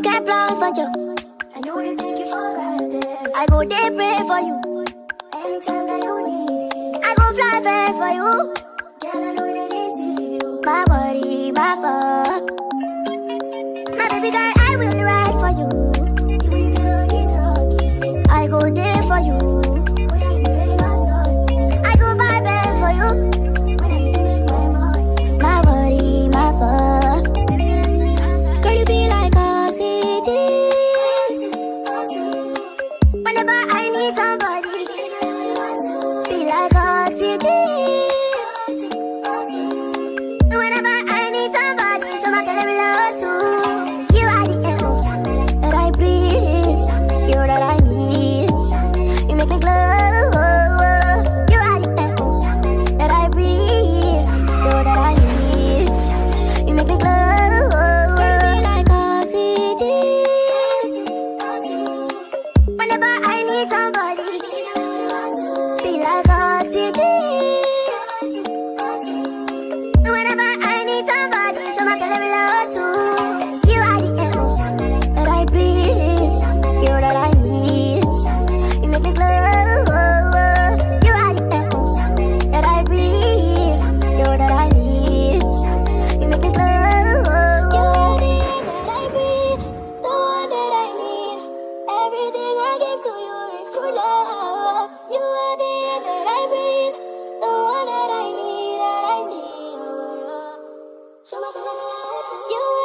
get plans for you. I know you take it for granted. I go day pray for you. Anytime that you need it. I go fly fast for you. Girl, I know that see you. My body, my fuck. My baby girl, Whenever I need somebody, be like. Whenever I need somebody, show love too. You are the. You're that I need. You make me glow. I need somebody, You